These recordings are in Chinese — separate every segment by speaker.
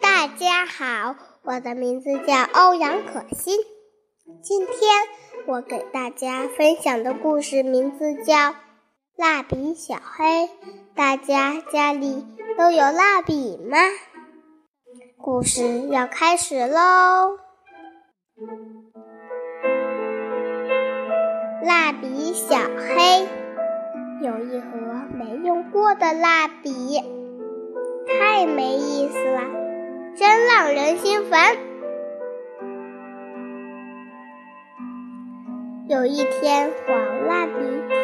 Speaker 1: 大家好，我的名字叫欧阳可欣。今天我给大家分享的故事名字叫《蜡笔小黑》。大家家里都有蜡笔吗？故事要开始喽！蜡笔小黑有一盒没用过的蜡笔，太没意思了，真让人心烦。有一天，黄蜡笔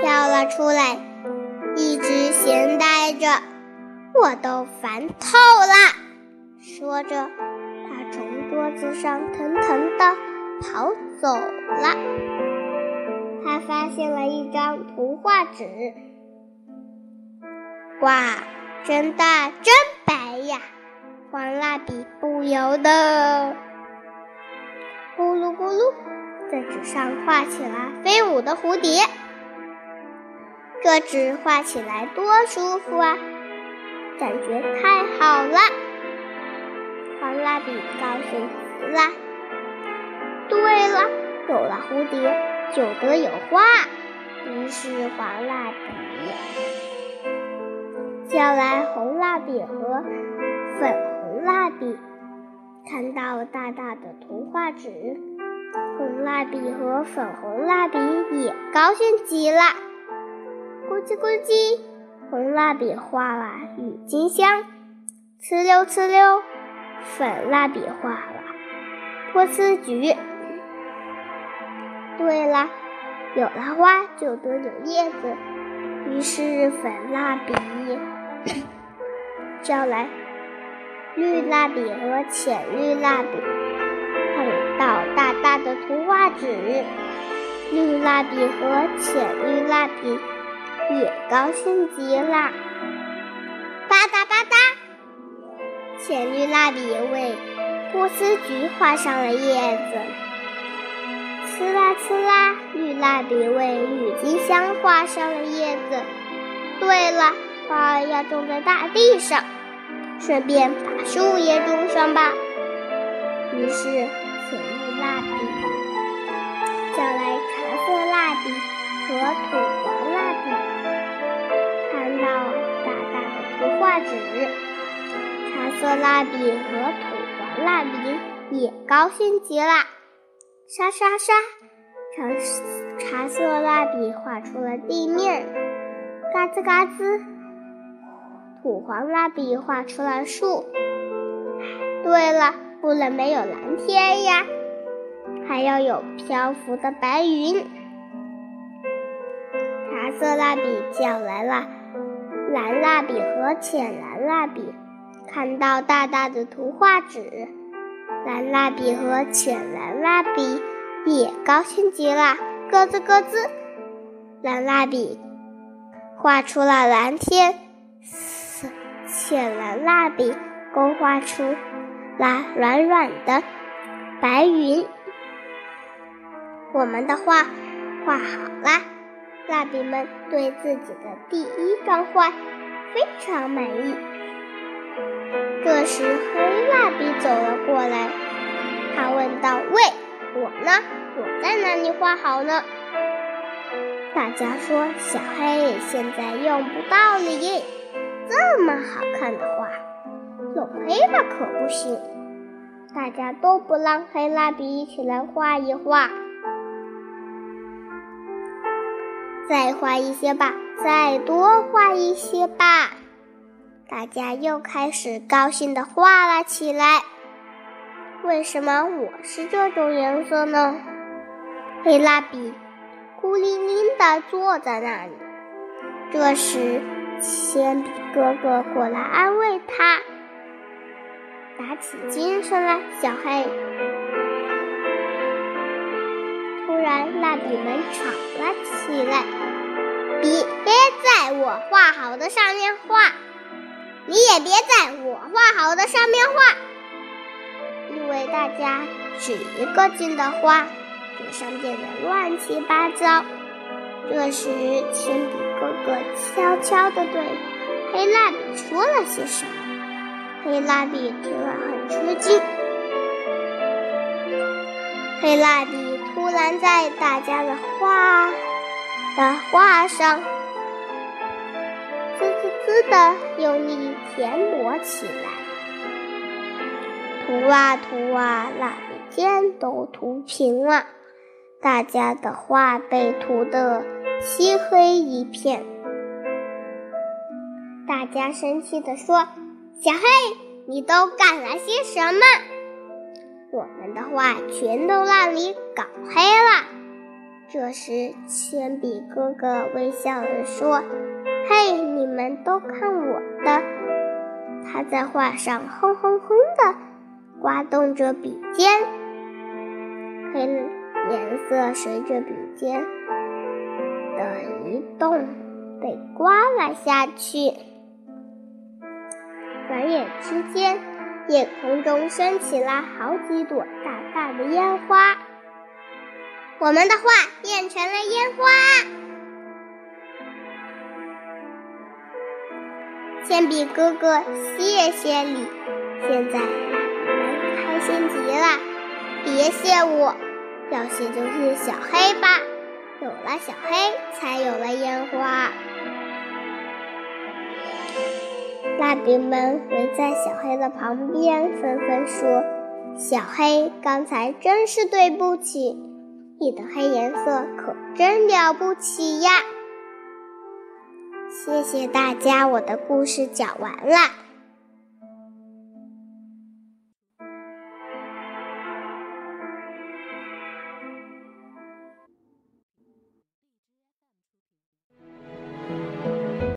Speaker 1: 跳了出来，一直闲呆着，我都烦透了。说着，他从桌子上腾腾地跑走了。他发现了一张图画纸，哇，真大真白呀！黄蜡笔不由得咕噜咕噜，在纸上画起了飞舞的蝴蝶。这纸画起来多舒服啊，感觉太好了。黄蜡笔高兴极了。对了，有了蝴蝶就得有花。于是黄蜡笔叫来红蜡笔和粉红蜡笔，看到大大的图画纸，红蜡笔和粉红蜡笔也高兴极了。咕叽咕叽，红蜡笔画了郁金香，呲溜呲溜。粉蜡笔画了波斯菊。对了，有了花就得有叶子。于是粉蜡笔叫来绿蜡笔和浅绿蜡笔，看到大大的图画纸，绿蜡笔和浅绿蜡笔也高兴极了。吧嗒吧嗒。浅绿蜡笔为波斯菊画上了叶子，呲啦呲啦，绿蜡笔为郁金香画上了叶子。对了，花儿要种在大地上，顺便把树也种上吧。于是，请绿蜡笔叫来茶色蜡笔和土黄蜡笔，看到大大的图画纸。茶色蜡笔和土黄蜡笔也高兴极了，沙沙沙，茶茶色蜡笔画出了地面，嘎吱嘎吱，土黄蜡笔画出了树。对了，不能没有蓝天呀，还要有漂浮的白云。茶色蜡笔叫来了蓝蜡笔和浅蓝蜡笔。看到大大的图画纸，蓝蜡笔和浅蓝蜡笔也高兴极了，咯吱咯吱。蓝蜡笔画出了蓝天，浅蓝蜡笔勾画出了软软的白云。我们的画画好啦，蜡笔们对自己的第一张画非常满意。这时，黑蜡笔走了过来，他问道：“喂，我呢？我在哪里画好呢？”大家说：“小黑现在用不到你，这么好看的画，用黑蜡可不行。”大家都不让黑蜡笔一起来画一画，再画一些吧，再多画一些吧。大家又开始高兴地画了起来。为什么我是这种颜色呢？黑蜡笔孤零零地坐在那里。这时，铅笔哥哥过来安慰他，打起精神来。小黑，突然，蜡笔们吵了起来：“别在我画好的上面画！”也别在我画好的上面画，因为大家只一个劲的画，纸上变得乱七八糟。这时，铅笔哥哥悄悄地对黑蜡笔说了些什么。黑蜡笔听了很吃惊。黑蜡笔突然在大家的画的画上滋的用力填抹起来，涂啊涂啊，蜡笔尖都涂平了，大家的画被涂得漆黑一片。大家生气地说：“小黑，你都干了些什么？”我们的画全都让你搞黑了。这时，铅笔哥哥微笑着说：“，们都看我的！”他在画上轰轰轰的刮动着笔尖，黑颜色随着笔尖的移动被刮了下去。转眼之间。夜空中升起了好几朵大大的烟花，我们的画变成了烟花。铅笔哥哥，谢谢你！现在开心极了。别谢我，要谢就是小黑吧。有了小黑，才有了烟花。蜡笔们围在小黑的旁边，纷纷说：“小黑，刚才真是对不起，你的黑颜色可真了不起呀！”谢谢大家，我的故事讲完了。